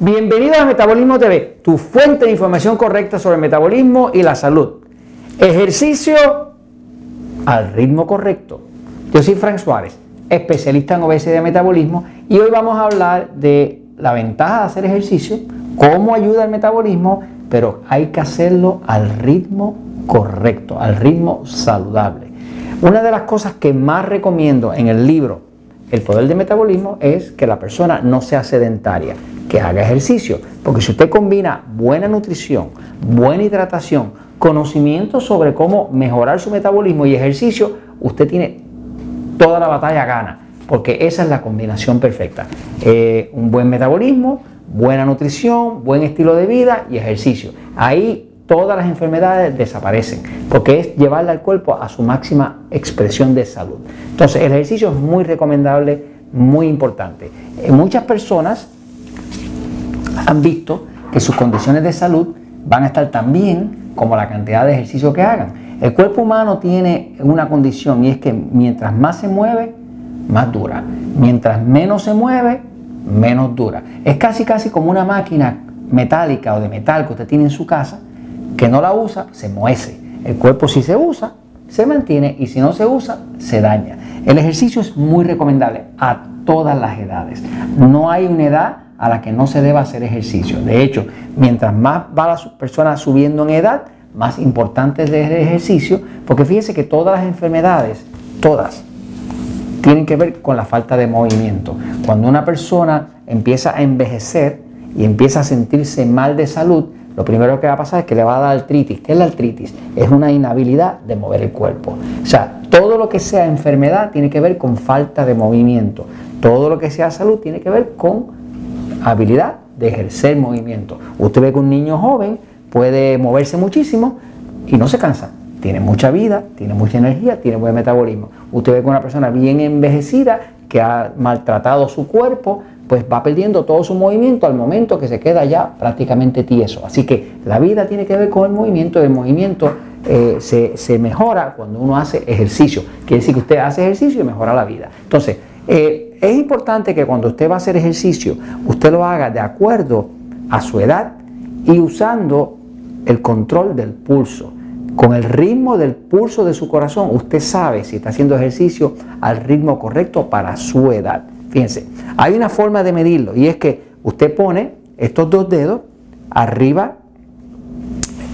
Bienvenido a Metabolismo TV, tu fuente de información correcta sobre el metabolismo y la salud. Ejercicio al ritmo correcto. Yo soy Frank Suárez, especialista en obesidad y metabolismo, y hoy vamos a hablar de la ventaja de hacer ejercicio, cómo ayuda al metabolismo, pero hay que hacerlo al ritmo correcto, al ritmo saludable. Una de las cosas que más recomiendo en el libro El poder del metabolismo es que la persona no sea sedentaria, que haga ejercicio, porque si usted combina buena nutrición, buena hidratación, conocimiento sobre cómo mejorar su metabolismo y ejercicio, usted tiene toda la batalla gana, porque esa es la combinación perfecta. Eh, un buen metabolismo, buena nutrición, buen estilo de vida y ejercicio. Ahí todas las enfermedades desaparecen, porque es llevarle al cuerpo a su máxima expresión de salud. Entonces, el ejercicio es muy recomendable, muy importante. Eh, muchas personas han visto que sus condiciones de salud van a estar tan bien como la cantidad de ejercicio que hagan. El cuerpo humano tiene una condición y es que mientras más se mueve, más dura. Mientras menos se mueve, menos dura. Es casi casi como una máquina metálica o de metal que usted tiene en su casa que no la usa, se muece. El cuerpo si se usa, se mantiene y si no se usa, se daña. El ejercicio es muy recomendable a todas las edades. No hay una edad a la que no se deba hacer ejercicio. De hecho, mientras más va la persona subiendo en edad, más importante es el ejercicio, porque fíjese que todas las enfermedades, todas, tienen que ver con la falta de movimiento. Cuando una persona empieza a envejecer y empieza a sentirse mal de salud, lo primero que va a pasar es que le va a dar artritis. ¿Qué es la artritis? Es una inhabilidad de mover el cuerpo. O sea, todo lo que sea enfermedad tiene que ver con falta de movimiento. Todo lo que sea salud tiene que ver con habilidad de ejercer movimiento. Usted ve que un niño joven puede moverse muchísimo y no se cansa. Tiene mucha vida, tiene mucha energía, tiene buen metabolismo. Usted ve que una persona bien envejecida que ha maltratado su cuerpo, pues va perdiendo todo su movimiento al momento que se queda ya prácticamente tieso. Así que la vida tiene que ver con el movimiento, el movimiento eh, se, mejora cuando uno hace ejercicio. Quiere decir que usted hace ejercicio y mejora la vida. Entonces, eh, es importante que cuando usted va a hacer ejercicio, usted lo haga de acuerdo a su edad y usando el control del pulso. Con el ritmo del pulso de su corazón, usted sabe si está haciendo ejercicio al ritmo correcto para su edad. Fíjense, hay una forma de medirlo y es que usted pone estos dos dedos arriba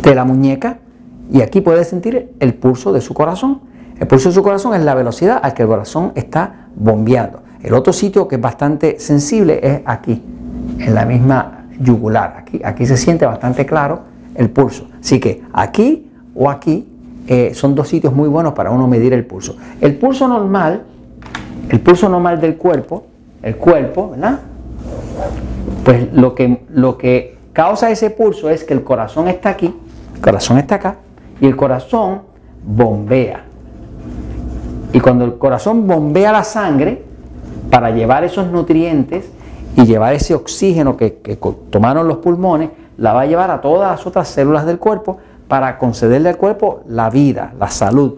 de la muñeca y aquí puede sentir el pulso de su corazón. El pulso de su corazón es la velocidad a que el corazón está bombeando. El otro sitio que es bastante sensible es aquí, en la misma yugular. Aquí, aquí se siente bastante claro el pulso. Así que aquí o aquí eh, son dos sitios muy buenos para uno medir el pulso. El pulso normal el pulso normal del cuerpo, el cuerpo, ¿verdad? Pues lo que, lo que causa ese pulso es que el corazón está aquí, el corazón está acá, y el corazón bombea. Y cuando el corazón bombea la sangre para llevar esos nutrientes y llevar ese oxígeno que, que tomaron los pulmones, la va a llevar a todas las otras células del cuerpo para concederle al cuerpo la vida, la salud.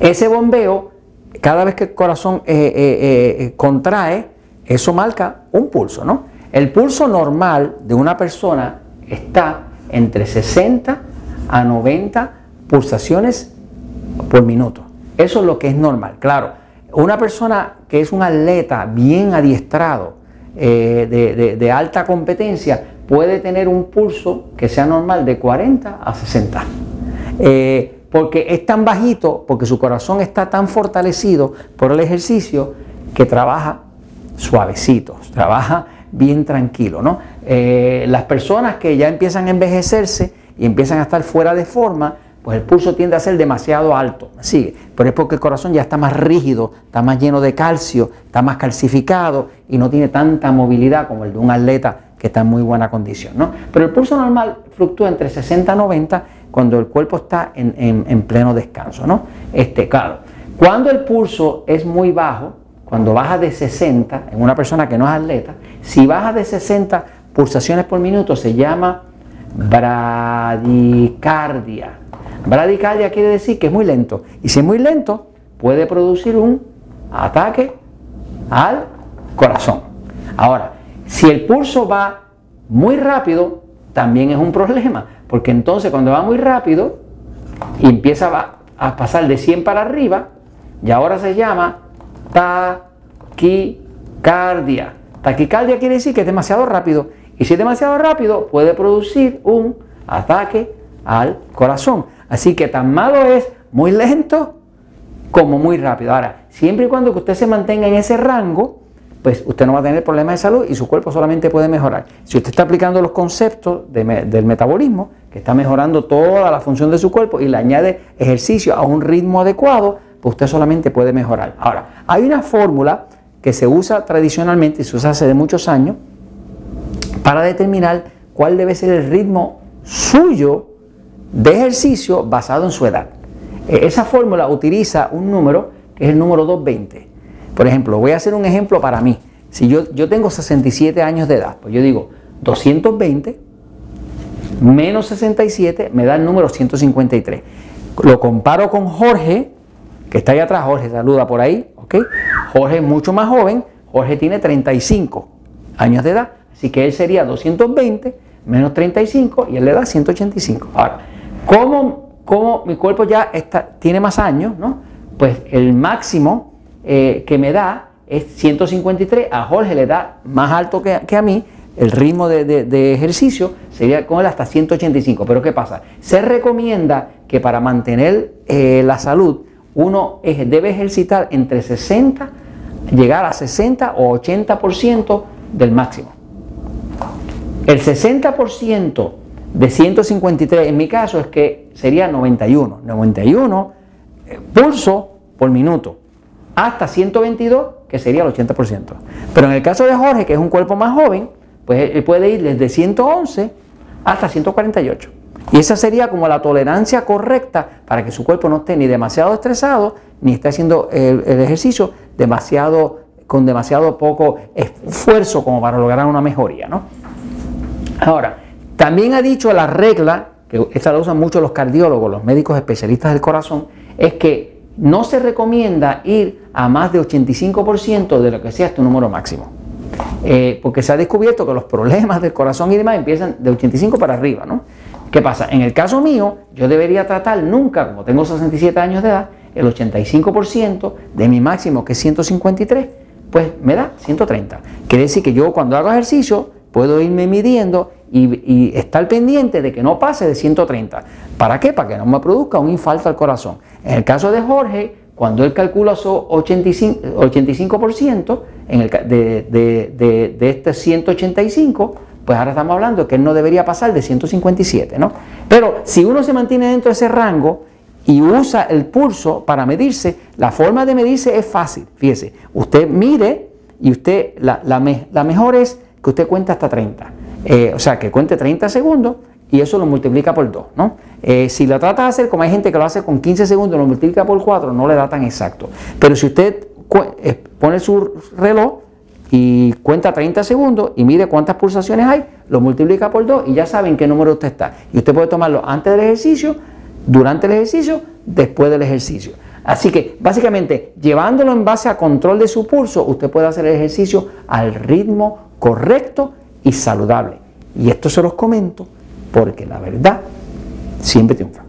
Ese bombeo cada vez que el corazón eh, eh, eh, contrae, eso marca un pulso, ¿no? El pulso normal de una persona está entre 60 a 90 pulsaciones por minuto. Eso es lo que es normal. Claro, una persona que es un atleta bien adiestrado, de, alta competencia, puede tener un pulso que sea normal de 40 a 60 porque es tan bajito, porque su corazón está tan fortalecido por el ejercicio que trabaja suavecito, trabaja bien tranquilo. ¿no? Eh, las personas que ya empiezan a envejecerse y empiezan a estar fuera de forma, pues el pulso tiende a ser demasiado alto. Sí, pero es porque el corazón ya está más rígido, está más lleno de calcio, está más calcificado y no tiene tanta movilidad como el de un atleta que está en muy buena condición. ¿no? Pero el pulso normal fluctúa entre 60 y 90 cuando el cuerpo está en, pleno descanso, ¿no? Este, claro, cuando el pulso es muy bajo, cuando baja de 60, en una persona que no es atleta, si baja de 60 pulsaciones por minuto se llama bradicardia. Bradicardia quiere decir que es muy lento. Y si es muy lento, puede producir un ataque al corazón. Ahora, Si el pulso va muy rápido, también es un problema, porque entonces cuando va muy rápido y empieza a pasar de 100 para arriba, y ahora se llama taquicardia. Taquicardia quiere decir que es demasiado rápido. Y si es demasiado rápido, puede producir un ataque al corazón. Así que tan malo es muy lento como muy rápido. Ahora, siempre y cuando que usted se mantenga en ese rango, pues usted no va a tener problemas de salud y su cuerpo solamente puede mejorar. Si usted está aplicando los conceptos del metabolismo, que está mejorando toda la función de su cuerpo y le añade ejercicio a un ritmo adecuado, pues usted solamente puede mejorar. Ahora, hay una fórmula que se usa tradicionalmente y se usa hace muchos años para determinar cuál debe ser el ritmo suyo de ejercicio basado en su edad. E, esa fórmula utiliza un número que es el número 220. Por ejemplo, voy a hacer un ejemplo para mí. Si yo, yo tengo 67 años de edad, pues yo digo 220 menos 67 me da el número 153. Lo comparo con Jorge, que está ahí atrás, Jorge saluda por ahí, ¿ok? Jorge es mucho más joven, Jorge tiene 35 años de edad, así que él sería 220 menos 35 y él le da 185. Ahora, ¿cómo, mi cuerpo ya está, tiene más años, ¿no? Pues el máximo eh, que me da es 153, a Jorge le da más alto que, a mí, el ritmo de, ejercicio sería con él hasta 185. Pero ¿qué pasa? Se recomienda que para mantener eh, la salud uno debe ejercitar entre 60, llegar a 60 o 80% del máximo. El 60% de 153 en mi caso es que sería 91. 91 eh, pulso por minuto. Hasta 122 que sería el 80%. Pero en el caso de Jorge, que es un cuerpo más joven, pues él puede ir desde 111 hasta 148. Y esa sería como la tolerancia correcta para que su cuerpo no esté ni demasiado estresado, ni esté haciendo el, ejercicio demasiado, con demasiado poco esfuerzo como para lograr una mejoría. ¿no? Ahora, también ha dicho la regla, que esta la usan mucho los cardiólogos, los médicos especialistas del corazón, es que no se recomienda ir a más de 85% de lo que sea tu número máximo. Eh, porque se ha descubierto que los problemas del corazón y demás empiezan de 85 para arriba, ¿no? ¿Qué pasa? En el caso mío, yo debería tratar nunca, como tengo 67 años de edad, el 85% de mi máximo, que es 153, pues me da 130. Quiere decir que yo cuando hago ejercicio puedo irme midiendo y, estar pendiente de que no pase de 130. ¿Para qué? Para que no me produzca un infarto al corazón. En el caso de Jorge, cuando él calcula su 85%, 85% en el, de, de, este 185, pues ahora estamos hablando que él no debería pasar de 157, ¿no? Pero si uno se mantiene dentro de ese rango y usa el pulso para medirse, la forma de medirse es fácil. Fíjese, usted mire y usted, la, mejor es que usted cuente hasta 30. Eh, o sea, que cuente 30 segundos y eso lo multiplica por 2, ¿no? Eh, si lo trata de hacer como hay gente que lo hace con 15 segundos, lo multiplica por 4, no le da tan exacto. Pero si usted eh, pone su reloj y cuenta 30 segundos y mire cuántas pulsaciones hay, lo multiplica por 2 y ya saben qué número usted está. Y usted puede tomarlo antes del ejercicio, durante el ejercicio, después del ejercicio. Así que básicamente llevándolo en base a control de su pulso, usted puede hacer el ejercicio al ritmo correcto y saludable. Y esto se los comento porque la verdad siempre triunfa.